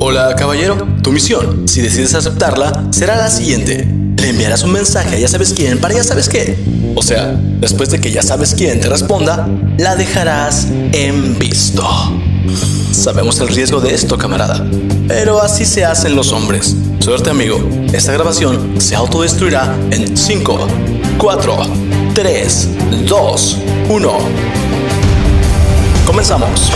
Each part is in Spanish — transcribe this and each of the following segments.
Hola caballero, tu misión, si decides aceptarla, será la siguiente. Le enviarás un mensaje a ya sabes quién para ya sabes qué. O sea, después de que ya sabes quién te responda, la dejarás en visto. Sabemos el riesgo de esto, camarada, pero así se hacen los hombres. Suerte amigo, esta grabación se autodestruirá en 5, 4, 3, 2, 1. Comenzamos.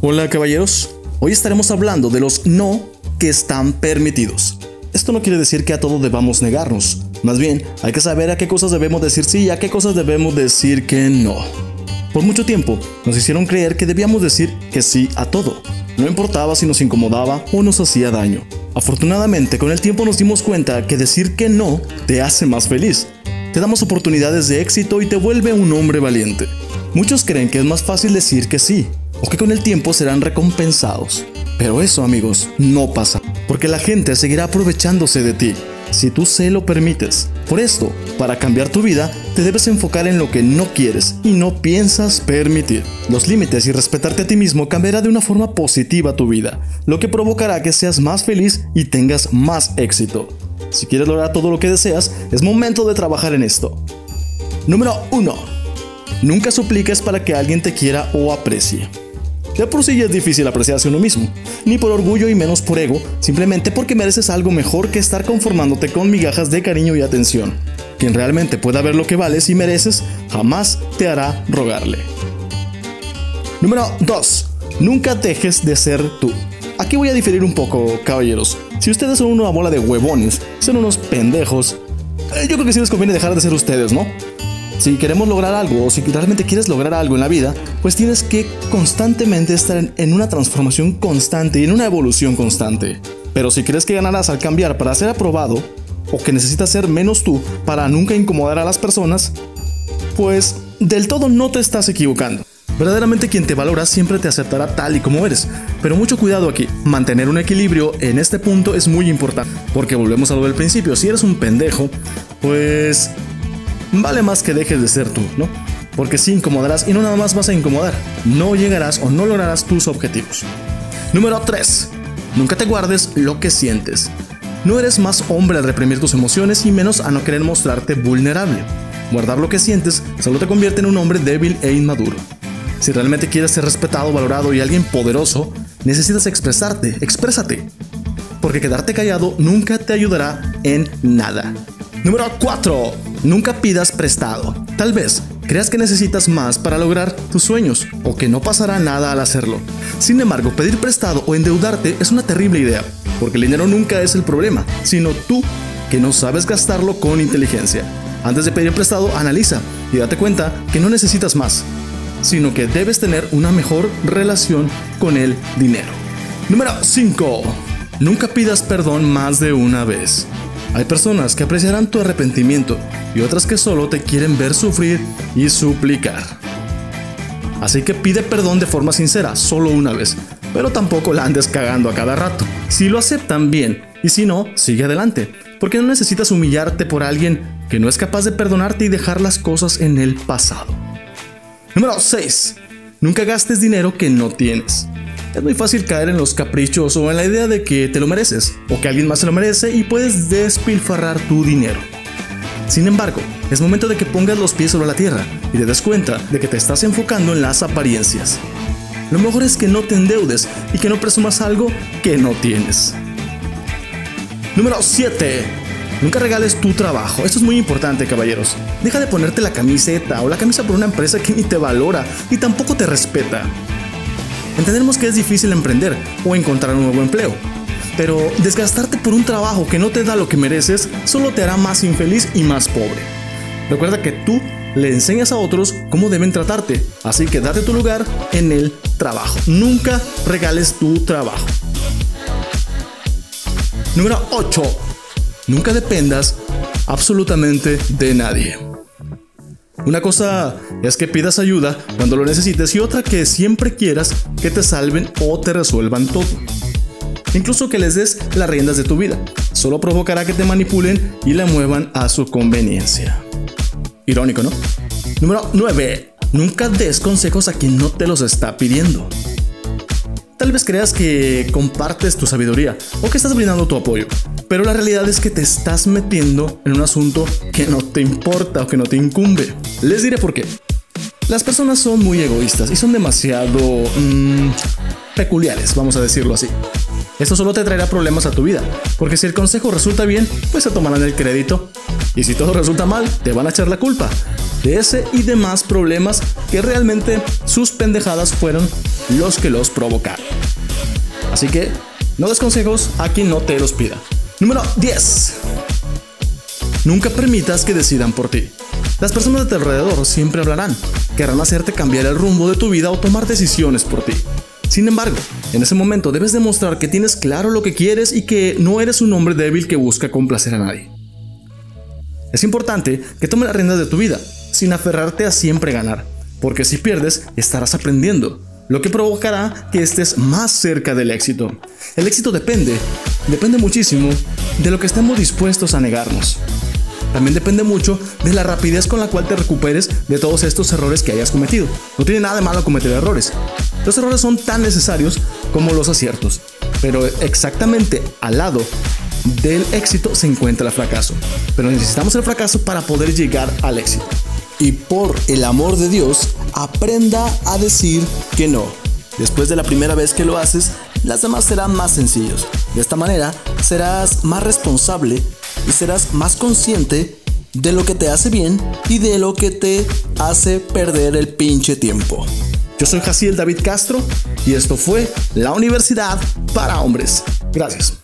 Hola caballeros, hoy estaremos hablando de los no que están permitidos. Esto no quiere decir que a todo debamos negarnos, más bien hay que saber a qué cosas debemos decir sí y a qué cosas debemos decir que no. Por mucho tiempo nos hicieron creer que debíamos decir que sí a todo, no importaba si nos incomodaba o nos hacía daño. Afortunadamente con el tiempo nos dimos cuenta que decir que no te hace más feliz, te damos oportunidades de éxito y te vuelve un hombre valiente. Muchos creen que es más fácil decir que sí, o que con el tiempo serán recompensados. Pero eso, amigos, no pasa, porque la gente seguirá aprovechándose de ti si tú se lo permites. Por esto, para cambiar tu vida, te debes enfocar en lo que no quieres y no piensas permitir. Los límites y respetarte a ti mismo cambiará de una forma positiva tu vida, lo que provocará que seas más feliz y tengas más éxito. Si quieres lograr todo lo que deseas, es momento de trabajar en esto. Número 1. Nunca supliques para que alguien te quiera o aprecie. De por sí es difícil apreciarse uno mismo, ni por orgullo y menos por ego, simplemente porque mereces algo mejor que estar conformándote con migajas de cariño y atención. Quien realmente pueda ver lo que vales y mereces, jamás te hará rogarle. Número 2. Nunca dejes de ser tú. Aquí voy a diferir un poco, caballeros. Si ustedes son una bola de huevones, son unos pendejos, eh, yo creo que sí les conviene dejar de ser ustedes, ¿no? Si queremos lograr algo o si realmente quieres lograr algo en la vida, pues tienes que constantemente estar en una transformación constante y en una evolución constante. Pero si crees que ganarás al cambiar para ser aprobado, o que necesitas ser menos tú para nunca incomodar a las personas, pues del todo no te estás equivocando. Verdaderamente quien te valora siempre te aceptará tal y como eres, pero mucho cuidado aquí, mantener un equilibrio en este punto es muy importante, porque volvemos a lo del principio, si eres un pendejo, pues vale más que dejes de ser tú, ¿no? Porque si incomodarás y no nada más vas a incomodar, no llegarás o no lograrás tus objetivos. Número 3. Nunca te guardes lo que sientes. No eres más hombre al reprimir tus emociones y menos a no querer mostrarte vulnerable. Guardar lo que sientes solo te convierte en un hombre débil e inmaduro. Si realmente quieres ser respetado, valorado y alguien poderoso, necesitas expresarte, exprésate. Porque quedarte callado nunca te ayudará en nada. Número 4. Nunca pidas prestado. Tal vez creas que necesitas más para lograr tus sueños o que no pasará nada al hacerlo. Sin embargo, pedir prestado o endeudarte es una terrible idea, porque el dinero nunca es el problema, sino tú que no sabes gastarlo con inteligencia. Antes de pedir prestado, analiza y date cuenta que no necesitas más, sino que debes tener una mejor relación con el dinero. Número 5. Nunca pidas perdón más de una vez. Hay personas que apreciarán tu arrepentimiento y otras que solo te quieren ver sufrir y suplicar. Así que pide perdón de forma sincera, solo una vez, pero tampoco la andes cagando a cada rato. Si lo aceptan bien, y si no, sigue adelante, porque no necesitas humillarte por alguien que no es capaz de perdonarte y dejar las cosas en el pasado. Número 6. Nunca gastes dinero que no tienes. Es muy fácil caer en los caprichos o en la idea de que te lo mereces o que alguien más se lo merece y puedes despilfarrar tu dinero. Sin embargo, es momento de que pongas los pies sobre la tierra y te des cuenta de que te estás enfocando en las apariencias. Lo mejor es que no te endeudes y que no presumas algo que no tienes. Número 7. Nunca regales tu trabajo. Esto es muy importante, caballeros. Deja de ponerte la camiseta o la camisa por una empresa que ni te valora y tampoco te respeta. Entendemos que es difícil emprender o encontrar un nuevo empleo, pero desgastarte por un trabajo que no te da lo que mereces solo te hará más infeliz y más pobre. Recuerda que tú le enseñas a otros cómo deben tratarte, así que date tu lugar en el trabajo. Nunca regales tu trabajo. Número 8. Nunca dependas absolutamente de nadie. Una cosa es que pidas ayuda cuando lo necesites y otra que siempre quieras que te salven o te resuelvan todo. Incluso que les des las riendas de tu vida. solo provocará que te manipulen y la muevan a su conveniencia. Irónico, ¿no? Número 9. Nunca des consejos a quien no te los está pidiendo. Tal vez creas que compartes tu sabiduría o que estás brindando tu apoyo, pero la realidad es que te estás metiendo en un asunto que no te importa o que no te incumbe. Les diré por qué. Las personas son muy egoístas y son demasiado mmm, peculiares, vamos a decirlo así. Esto solo te traerá problemas a tu vida, porque si el consejo resulta bien, pues se tomarán el crédito. Y si todo resulta mal, te van a echar la culpa de ese y demás problemas que realmente sus pendejadas fueron los que los provocaron. Así que no des consejos a quien no te los pida. Número 10. Nunca permitas que decidan por ti. Las personas de tu alrededor siempre hablarán, querrán hacerte cambiar el rumbo de tu vida o tomar decisiones por ti. Sin embargo, en ese momento debes demostrar que tienes claro lo que quieres y que no eres un hombre débil que busca complacer a nadie. Es importante que tomes las riendas de tu vida, sin aferrarte a siempre ganar, porque si pierdes, estarás aprendiendo, lo que provocará que estés más cerca del éxito. El éxito depende, depende muchísimo de lo que estemos dispuestos a negarnos. También depende mucho de la rapidez con la cual te recuperes de todos estos errores que hayas cometido. No tiene nada de malo cometer errores. Los errores son tan necesarios como los aciertos, pero exactamente al lado del éxito se encuentra el fracaso. Pero necesitamos el fracaso para poder llegar al éxito. Y por el amor de Dios, aprenda a decir que no. Después de la primera vez que lo haces, las demás serán más sencillos. De esta manera, serás más responsable y serás más consciente de lo que te hace bien y de lo que te hace perder el pinche tiempo. Yo soy Jaciel David Castro y esto fue la Universidad para Hombres. Gracias.